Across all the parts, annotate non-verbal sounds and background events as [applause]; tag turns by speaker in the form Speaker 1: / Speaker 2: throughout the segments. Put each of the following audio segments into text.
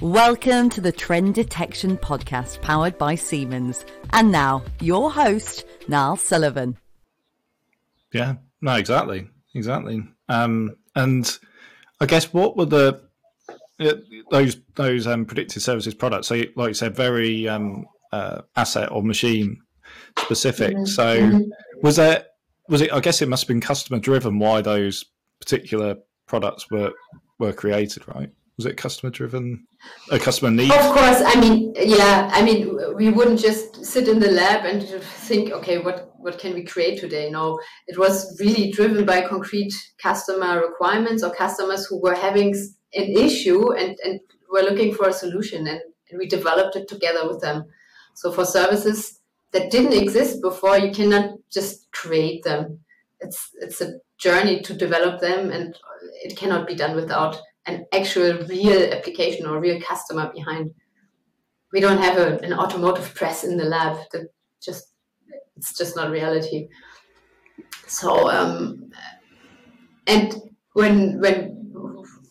Speaker 1: Welcome to the Trend Detection Podcast powered by Siemens. And now, your host, Niall Sullivan.
Speaker 2: Yeah, no, exactly. Exactly. Um, and I guess what were the uh, those those um, predictive services products? So, like you said, very um, uh, asset or machine specific. Mm-hmm. So, mm-hmm. was there was it? I guess it must have been customer driven why those particular products were were created, right? Was it customer driven? A customer need?
Speaker 3: Of course. I mean, yeah. I mean, we wouldn't just sit in the lab and think, okay, what what can we create today? No, it was really driven by concrete customer requirements or customers who were having an issue and and were looking for a solution, and, and we developed it together with them. So for services that didn't exist before, you cannot just create them. It's it's a journey to develop them, and it cannot be done without an actual real application or real customer behind. We don't have a, an automotive press in the lab. That just it's just not reality. So um, and when when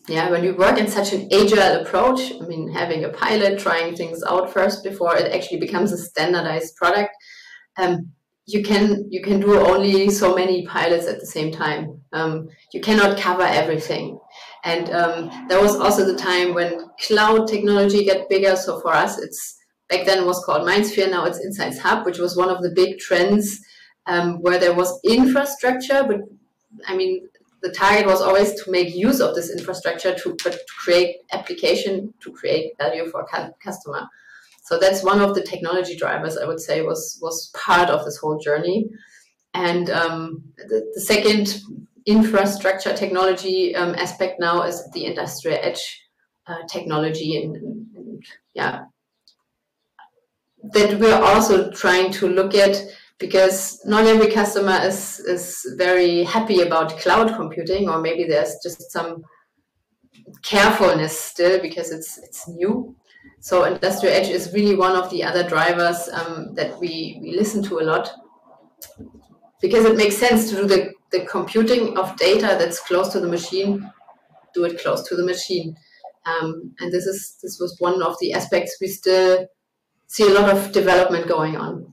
Speaker 3: yeah when you work in such an agile approach, I mean having a pilot, trying things out first before it actually becomes a standardized product. Um, you can you can do only so many pilots at the same time. Um, you cannot cover everything, and um, there was also the time when cloud technology got bigger. So for us, it's back then was called MindSphere. Now it's Insights Hub, which was one of the big trends um, where there was infrastructure, but I mean the target was always to make use of this infrastructure to, to create application to create value for customer. So that's one of the technology drivers I would say was was part of this whole journey. And um, the, the, second infrastructure technology um, aspect now is the industrial edge uh, technology, and, and, yeah, that we're also trying to look at because not every customer is is very happy about cloud computing, or maybe there's just some carefulness still because it's it's new. So industrial edge is really one of the other drivers um, that we, we listen to a lot because it makes sense to do the, the computing of data that's close to the machine, do it close to the machine. Um, and this is this was one of the aspects we still see a lot of development going on.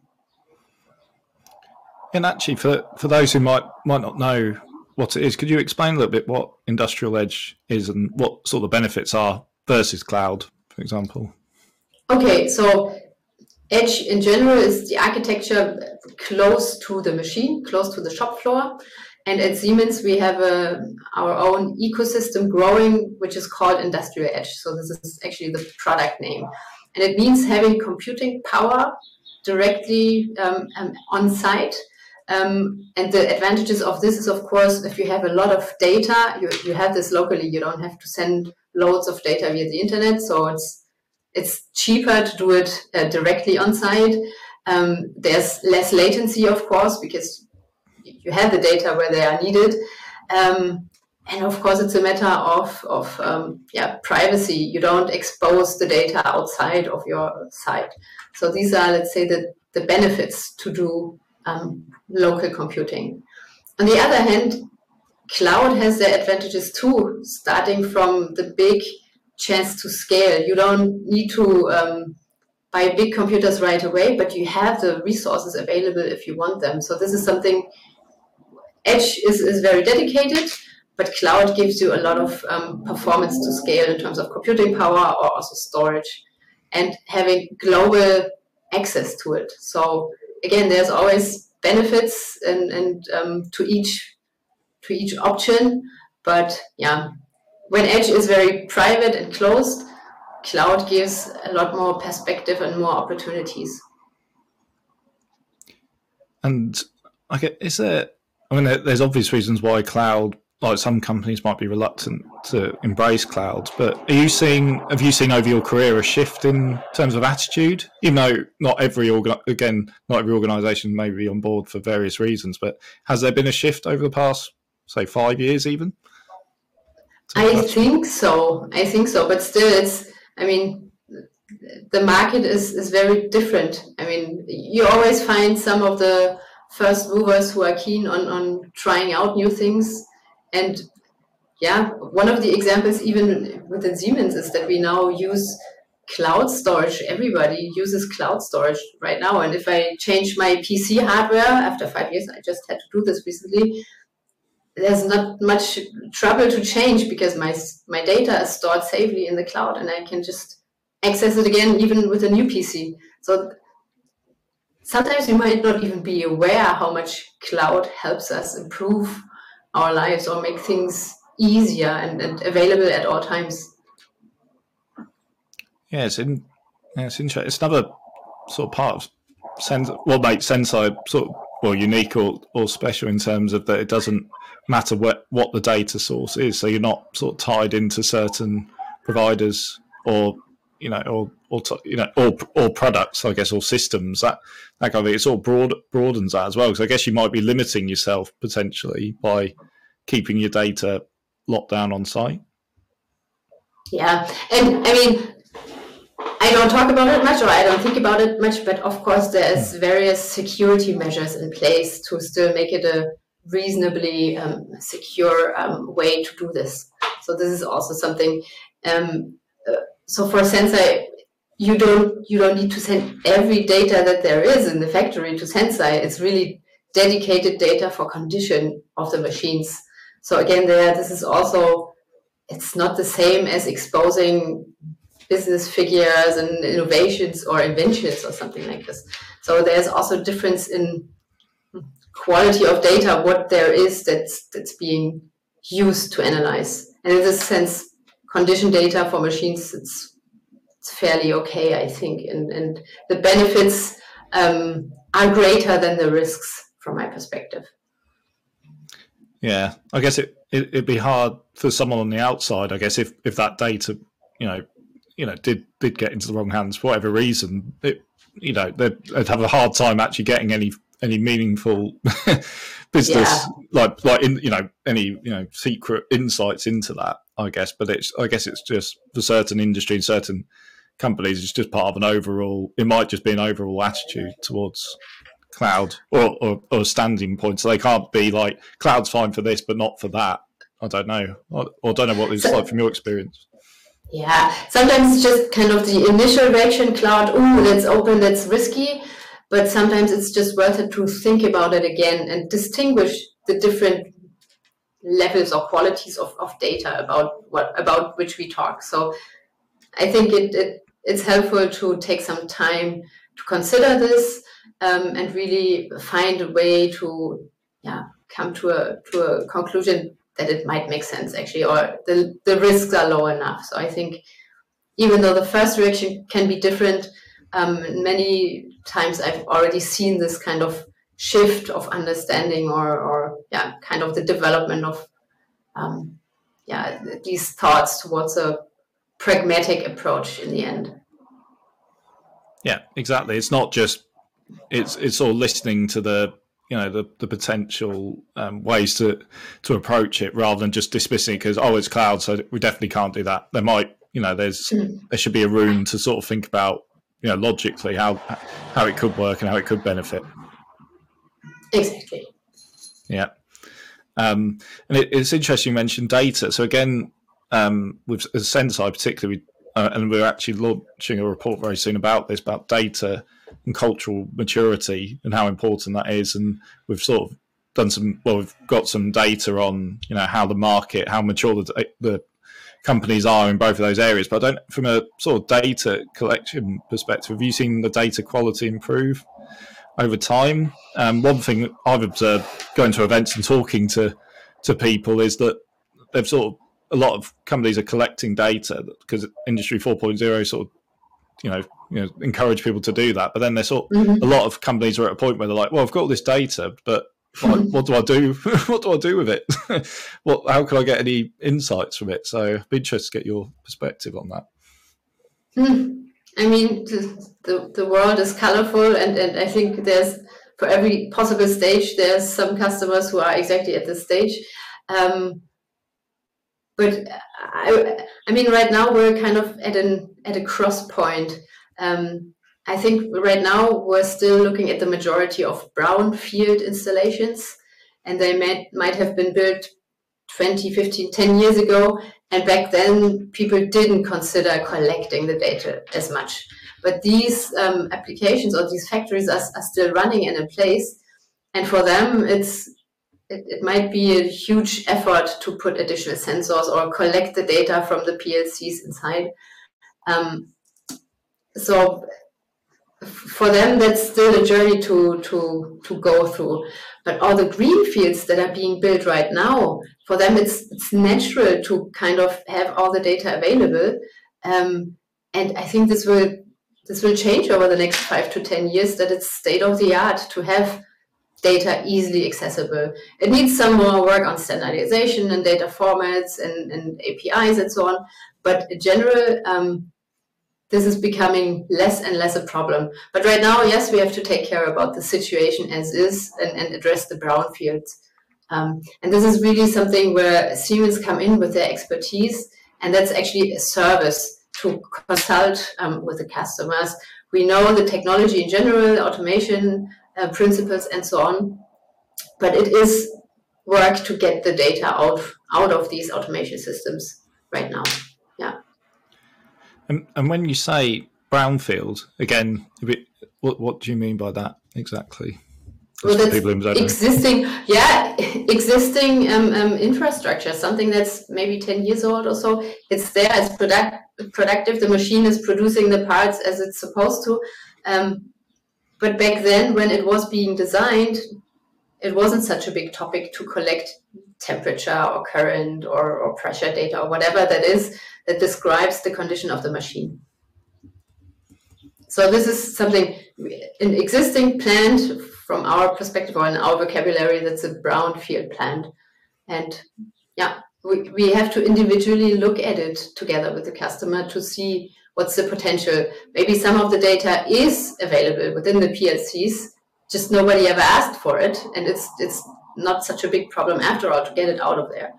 Speaker 2: And actually, for for those who might might not know what it is, could you explain a little bit what industrial edge is and what sort of benefits are versus cloud? For example?
Speaker 3: Okay, so Edge in general is the architecture close to the machine, close to the shop floor. And at Siemens, we have a, our own ecosystem growing, which is called Industrial Edge. So this is actually the product name. And it means having computing power directly um, um, on site. Um, and the advantages of this is, of course, if you have a lot of data, you, you have this locally. You don't have to send loads of data via the internet, so it's it's cheaper to do it uh, directly on site. Um, there's less latency, of course, because you have the data where they are needed. Um, and of course, it's a matter of, of um, yeah, privacy. You don't expose the data outside of your site. So these are, let's say, the, the benefits to do um, local computing. On the other hand, cloud has their advantages too, starting from the big chance to scale. You don't need to um, buy big computers right away, but you have the resources available if you want them. So this is something, Edge is, is very dedicated, but cloud gives you a lot of um, performance to scale in terms of computing power or also storage and having global access to it. So again, there's always benefits and, and um, to each to each option. But yeah, when Edge is very private and closed, cloud gives a lot more perspective and more opportunities.
Speaker 2: And get, is there? I mean, there's obvious reasons why cloud, like some companies, might be reluctant to embrace clouds. But are you seeing? Have you seen over your career a shift in terms of attitude? Even though not every organ, again, not every organisation may be on board for various reasons, but has there been a shift over the past say five years even?
Speaker 3: I think so. I think so. But still, it's, I mean, the market is, is very different. I mean, you always find some of the first movers who are keen on, on trying out new things. And yeah, one of the examples even within Siemens is that we now use cloud storage. Everybody uses cloud storage right now. And if I change my PC hardware after five years, I just had to do this recently. There's not much trouble to change because my my data is stored safely in the cloud, and I can just access it again even with a new PC. So sometimes you might not even be aware how much cloud helps us improve our lives or make things easier and, and available at all times.
Speaker 2: Yeah, it's in. Yeah, it's interesting. It's another sort of part of Sense. What makes Senseye sort of well unique or, or special in terms of that it doesn't matter what what the data source is. So you're not sort of tied into certain providers or you know or or you know or or products I guess all systems that that kind of thing. It's all broad broadens that as well. because I guess you might be limiting yourself potentially by keeping your data locked down on site.
Speaker 3: Yeah, and I mean I don't talk about it much or I don't think about it much, but of course there's hmm. various security measures in place to still make it a reasonably um, secure um, way to do this. So this is also something. Um, so for Senseye, you don't you don't need to send every data that there is in the factory to Senseye. It's really dedicated data for condition of the machines. So again, there this is also it's not the same as exposing business figures and innovations or inventions or something like this. So there's also difference in quality of data, what there is that's that's being used to analyze. And in this sense, condition data for machines, it's it's fairly okay, I think, and and the benefits um, are greater than the risks from my perspective.
Speaker 2: Yeah, I guess it, it would be hard for someone on the outside. I guess if if that data, you know, you know did did get into the wrong hands for whatever reason, it you know they'd, they'd have a hard time actually getting any any meaningful [laughs] business yeah. like like in you know any you know secret insights into that. I guess, but it's I guess it's just for certain industry and certain companies, it's just part of an overall. It might just be an overall attitude towards cloud or, or, or standing point. So they can't be like cloud's fine for this, but not for that. I don't know. Or, or don't know what it's like from your experience.
Speaker 3: Yeah, sometimes it's just kind of the initial reaction cloud, oh, let's open, that's risky. But sometimes it's just worth it to think about it again and distinguish the different levels or qualities of, of data about what about which we talk. So I think it, it it's helpful to take some time to consider this um, and really find a way to yeah come to a to a conclusion that it might make sense actually, or the, the risks are low enough. So I think even though the first reaction can be different, um, many times I've already seen this kind of shift of understanding or, or yeah, kind of the development of um, yeah, these thoughts towards a pragmatic approach in the end.
Speaker 2: Yeah, exactly. It's not just it's it's all listening to the you know the the potential um, ways to to approach it rather than just dismissing it because oh it's cloud so we definitely can't do that there might you know there's mm. there should be a room to sort of think about you know logically how how it could work and how it could benefit.
Speaker 3: Exactly.
Speaker 2: Yeah. Um, and it, it's interesting you mentioned data. So again um, with Senseye particularly uh, and we're actually launching a report very soon about this about data and cultural maturity and how important that is. And we've sort of done some, well, we've got some data on, you know, how the market, how mature the, the companies are in both of those areas. But I don't, from a sort of data collection perspective, have you seen the data quality improve over time? Um, one thing I've observed going to events and talking to to people is that they've sort of a lot of companies are collecting data because industry 4.0 sort of you know you know encourage people to do that. But then there's sort mm-hmm. a lot of companies are at a point where they're like, well, I've got all this data, but what, what do I do? [laughs] what do I do with it? [laughs] what? How can I get any insights from it? So, I'd be interested to get your perspective on that.
Speaker 3: Mm. I mean, the, the, the world is colorful, and, and I think there's for every possible stage, there's some customers who are exactly at this stage. Um, but I, I mean, right now we're kind of at an at a cross point. Um, I think right now we're still looking at the majority of brownfield installations, and they might might have been built 20, 15, 10 years ago. And back then, people didn't consider collecting the data as much. But these um, applications or these factories are, are still running and in place. And for them, it's it, it, might be a huge effort to put additional sensors or collect the data from the PLCs inside. Um, so for them, that's still a journey to to to go through. But all the green fields that are being built right now, for them, it's it's natural to kind of have all the data available. Um, and I think this will this will change over the next five to ten years. That it's state of the art to have data easily accessible. It needs some more work on standardization and data formats and, and APIs and so on. But in general, um, this is becoming less and less a problem. But right now, yes, we have to take care about the situation as is and, and address the brownfields. Um, and this is really something where Siemens come in with their expertise, and that's actually a service to consult um, with the customers. We know the technology in general, automation uh, principles, and so on, but it is work to get the data out out of these automation systems right now. Yeah.
Speaker 2: And, and when you say brownfield, again, bit, what, what do you mean by that exactly?
Speaker 3: Well, that's existing, yeah, [laughs] existing um, um, infrastructure, something that's maybe 10 years old or so. It's there, it's product, productive, the machine is producing the parts as it's supposed to. Um, but back then, when it was being designed, it wasn't such a big topic to collect temperature or current or, or pressure data or whatever that is that describes the condition of the machine. So this is something an existing plant from our perspective or in our vocabulary that's a brownfield plant. And yeah, we, we have to individually look at it together with the customer to see what's the potential. Maybe some of the data is available within the PLCs, just nobody ever asked for it, and it's it's not such a big problem after all to get it out of there.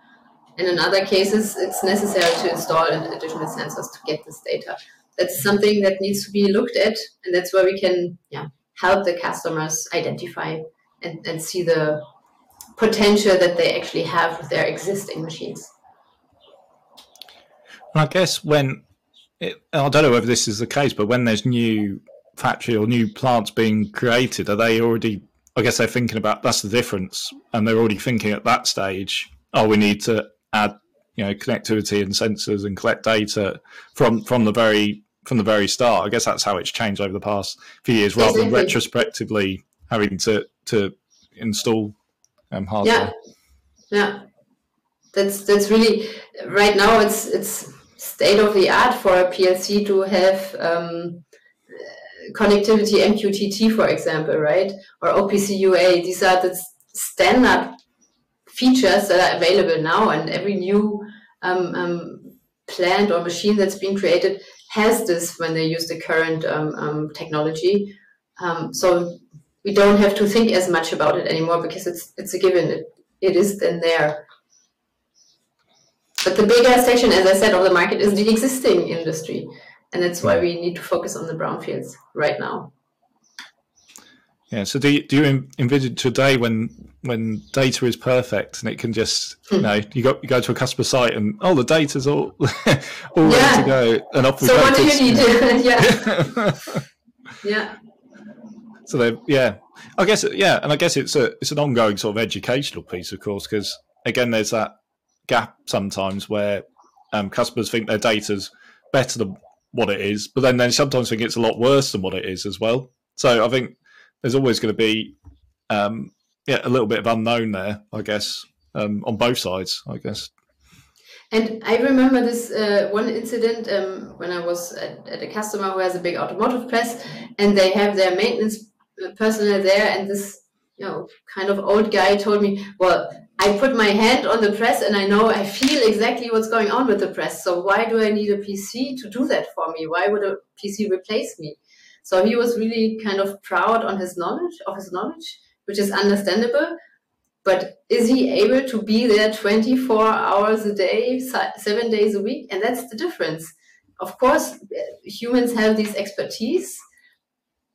Speaker 3: And in other cases, it's necessary to install additional sensors to get this data. That's something that needs to be looked at, and that's where we can yeah, help the customers identify and, and see the potential that they actually have with their existing machines.
Speaker 2: I guess when it, I don't know whether this is the case, but when there's new factory or new plants being created, are they already? I guess they're thinking about that's the difference, and they're already thinking at that stage. Oh, we need to add you know connectivity and sensors and collect data from from the very from the very start. I guess that's how it's changed over the past few years, rather than retrospectively having to to install um, hardware.
Speaker 3: Yeah, yeah, that's that's really right now. It's it's state of the art for a PLC to have um, connectivity MQTT, for example, right, or OPC UA. These are the standard features that are available now, and every new um, um, plant or machine that's being created has this when they use the current um, um technology. Um, so we don't have to think as much about it anymore because it's it's a given. It, it is then there. But the bigger section, as I said, of the market is the existing industry, and that's why we need to focus on the brownfields right now.
Speaker 2: Yeah. So do you, do you envisage today when when data is perfect and it can just you hmm. know you go you go to a customer site and oh the data's all [laughs] all yeah. ready to go and off we
Speaker 3: so
Speaker 2: go.
Speaker 3: So what do you need? [laughs] yeah. [laughs] yeah.
Speaker 2: So they yeah, I guess yeah, and I guess it's a it's an ongoing sort of educational piece, of course, because again, there's that gap sometimes where um, customers think their data's better than what it is, but then they sometimes think it's a lot worse than what it is as well. So I think there's always going to be um, yeah a little bit of unknown there, I guess, um, on both sides, I guess.
Speaker 3: And I remember this uh, one incident um, when I was at, at, a customer who has a big automotive press, and they have their maintenance personnel there, and this you know kind of old guy told me, "Well, I put my hand on the press, and I know I feel exactly what's going on with the press. So why do I need a PC to do that for me? Why would a PC replace me?" So he was really kind of proud on his knowledge of his knowledge, which is understandable. But is he able to be there 24 hours a day, seven days a week? And that's the difference. Of course, humans have these expertise,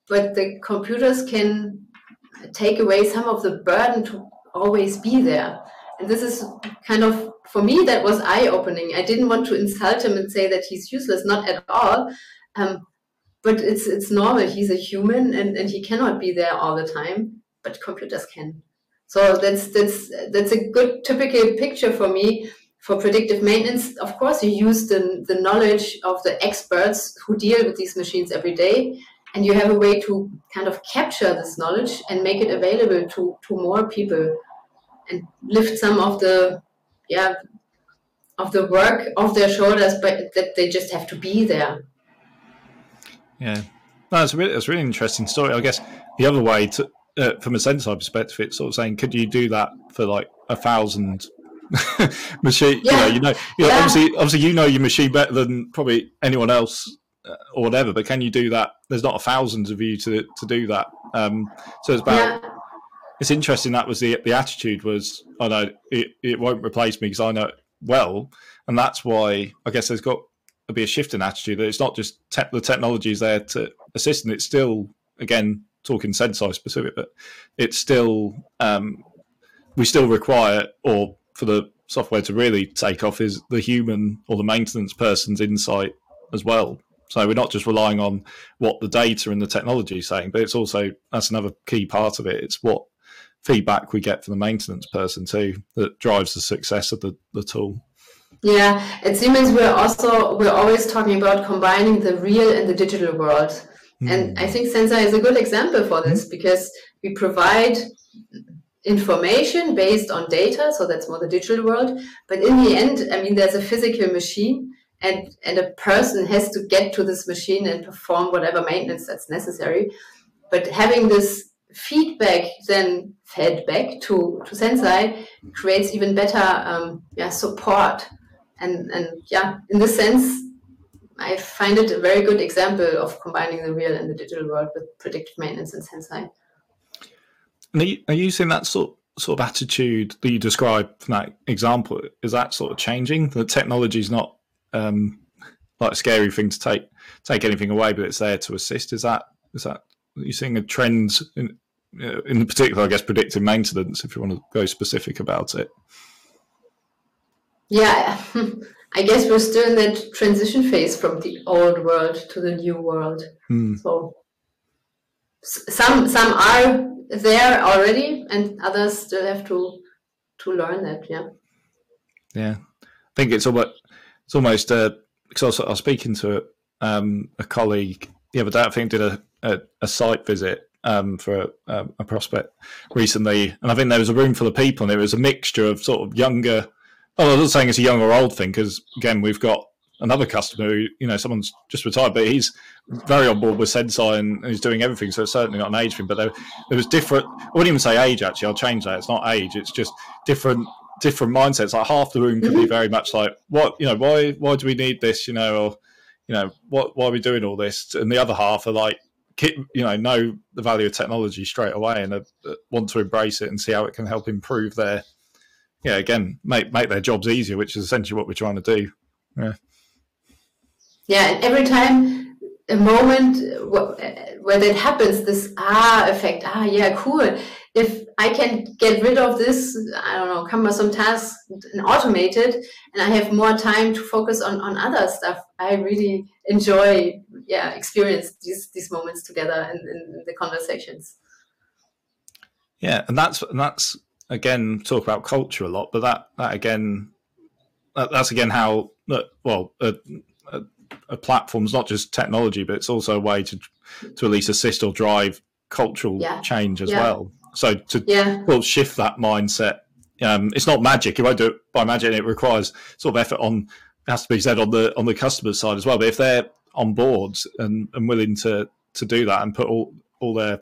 Speaker 3: but the computers can take away some of the burden to always be there. And this is kind of for me that was eye opening. I didn't want to insult him and say that he's useless, not at all. Um, but it's it's normal. He's a human and, and he cannot be there all the time, but computers can. So that's that's that's a good typical picture for me for predictive maintenance. Of course, you use the, the knowledge of the experts who deal with these machines every day, and you have a way to kind of capture this knowledge and make it available to, to more people and lift some of the yeah of the work off their shoulders, but that they just have to be there.
Speaker 2: Yeah, that's a really, that's a really interesting story. I guess the other way to uh, from a Senseye perspective, it's sort of saying, could you do that for like a thousand [laughs] machine? Yeah. You know, you know, you know yeah. obviously, obviously, you know your machine better than probably anyone else uh, or whatever. But can you do that? There's not a thousands of you to to do that. Um, so it's about. Yeah. It's interesting. That was the the attitude was, I oh, know it, it won't replace me because I know it well, and that's why I guess there's got to be a shift in attitude. That it's not just te- the technology is there to assist, and it's still again talking Senseye specific, but it's still um, we still require, or for the software to really take off, is the human or the maintenance person's insight as well. So we're not just relying on what the data and the technology is saying, but it's also that's another key part of it. It's what feedback we get from the maintenance person too that drives the success of the, the tool.
Speaker 3: Yeah, at Siemens we're also we're always talking about combining the real and the digital world. And I think Senseye is a good example for this mm-hmm. because we provide information based on data, so that's more the digital world. But in the end, I mean, there's a physical machine, and and a person has to get to this machine and perform whatever maintenance that's necessary. But having this feedback then fed back to to Senseye creates even better um, yeah support, and and yeah, in this sense, I find it a very good example of combining the real and the digital world with predictive maintenance and Senseye.
Speaker 2: Are you, are you seeing that sort sort of attitude that you described from that example? Is that sort of changing? The technology is not um, like a scary thing to take take anything away, but it's there to assist. Is that is that are you seeing a trend in in particular? I guess predictive maintenance, if you want to go specific about it.
Speaker 3: Yeah, [laughs] I guess we're still in that transition phase from the old world to the new world. Mm. So some some are there already, and others still have to to learn that. Yeah.
Speaker 2: Yeah, I think it's almost it's almost uh, because I was, speaking to um, a colleague the other day. I think did a a, a site visit um, for a, a, prospect recently, and I think there was a room full of people, and there was a mixture of sort of younger Oh, I'm not saying it's a young or old thing because again, we've got another customer who, you know, someone's just retired, but he's very on board with Senseye and he's doing everything. So it's certainly not an age thing. But there, there was different. I wouldn't even say age. Actually, I'll change that. It's not age. It's just different different mindsets. Like half the room could be mm-hmm. very much like, what you know, why why do we need this? You know, or you know, what why are we doing all this? And the other half are like, you know, know the value of technology straight away and uh, want to embrace it and see how it can help improve their yeah, again, make make their jobs easier, which is essentially what we're trying to do. Yeah.
Speaker 3: Yeah, and every time a moment where that happens, this ah effect, ah yeah, cool. If I can get rid of this, I don't know, cumbersome task and automate it, and I have more time to focus on on other stuff, I really enjoy, yeah, experience these these moments together in, in the conversations.
Speaker 2: Yeah, and that's and that's again talk about culture a lot, but that that again that, that's again how well a, a, a platform's not just technology, but it's also a way to to at least assist or drive cultural yeah. change as yeah. well. So to yeah. well shift that mindset. Um, it's not magic. You won't do it by magic. It requires sort of effort on has to be said on the on the customer side as well. But if they're on board and, and willing to to do that and put all all their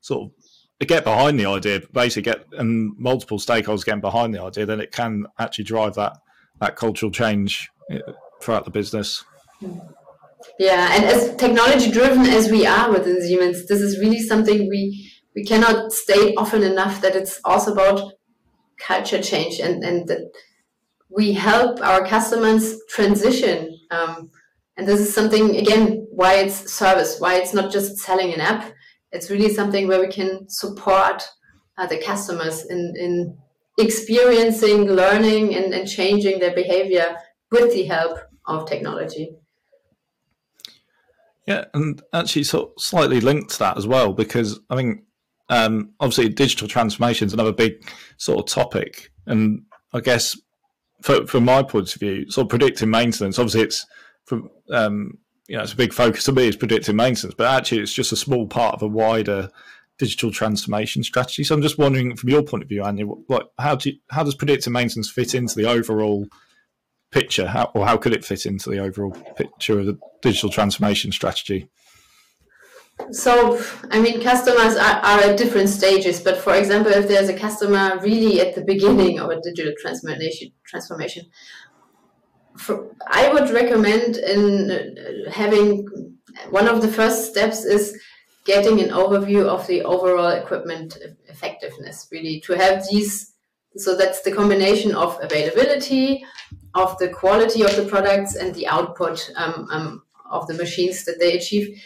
Speaker 2: sort of get behind the idea, basically get and multiple stakeholders getting behind the idea, then it can actually drive that that cultural change uh, throughout the business.
Speaker 3: Yeah, and as technology driven as we are within Siemens, this is really something we we cannot state often enough that it's also about culture change and and that we help our customers transition. Um, and this is something again why it's service, why it's not just selling an app it's really something where we can support uh, the customers in, in experiencing, learning, and, and changing their behavior with the help of technology.
Speaker 2: Yeah, and actually, sort of slightly linked to that as well, because I mean, um, obviously, digital transformation is another big sort of topic, and I guess for, from my point of view, sort of predictive maintenance. Obviously, it's from um, you know it's a big focus to me is predictive maintenance, but actually, it's just a small part of a wider digital transformation strategy. So I'm just wondering, from your point of view, Anja, what how do you, how does predictive maintenance fit into the overall picture, how, or how could it fit into the overall picture of the digital transformation strategy?
Speaker 3: So, I mean, customers are, are at different stages, but for example, if there's a customer really at the beginning of a digital transformation, transformation, for, I would recommend in having one of the first steps is getting an overview of the overall equipment effectiveness, really to have these. So that's the combination of availability, of the quality of the products, and the output um, um, of the machines that they achieve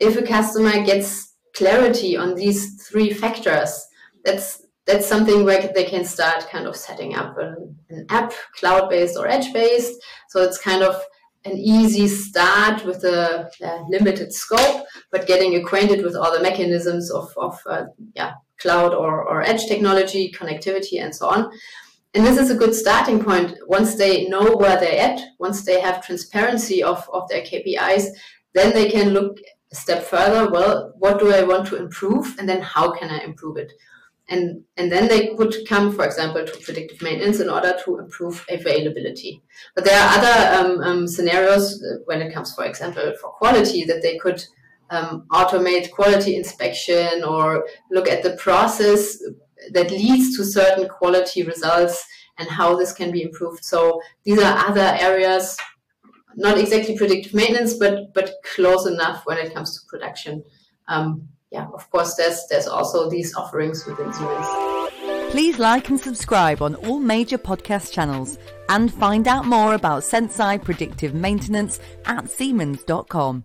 Speaker 3: if a customer gets clarity on these three factors, that's that's something where they can start kind of setting up an, an app, cloud-based or edge-based. So it's kind of an easy start with a, a, limited scope, but getting acquainted with all the mechanisms of, of uh, yeah, cloud or, or edge technology, connectivity, and so on. And this is a good starting point. Once they know where they're at, once they have transparency of, of their KPIs, then they can look a step further well what do i want to improve and then how can i improve it and and then they would come for example to predictive maintenance in order to improve availability but there are other um, um, scenarios uh, when it comes for example for quality that they could um, automate quality inspection or look at the process that leads to certain quality results and how this can be improved so these are other areas not exactly predictive maintenance, but but close enough when it comes to production. Um, yeah, of course, there's there's also these offerings within Siemens.
Speaker 1: Please like and subscribe on all major podcast channels and find out more about Senseye predictive maintenance at Siemens.com.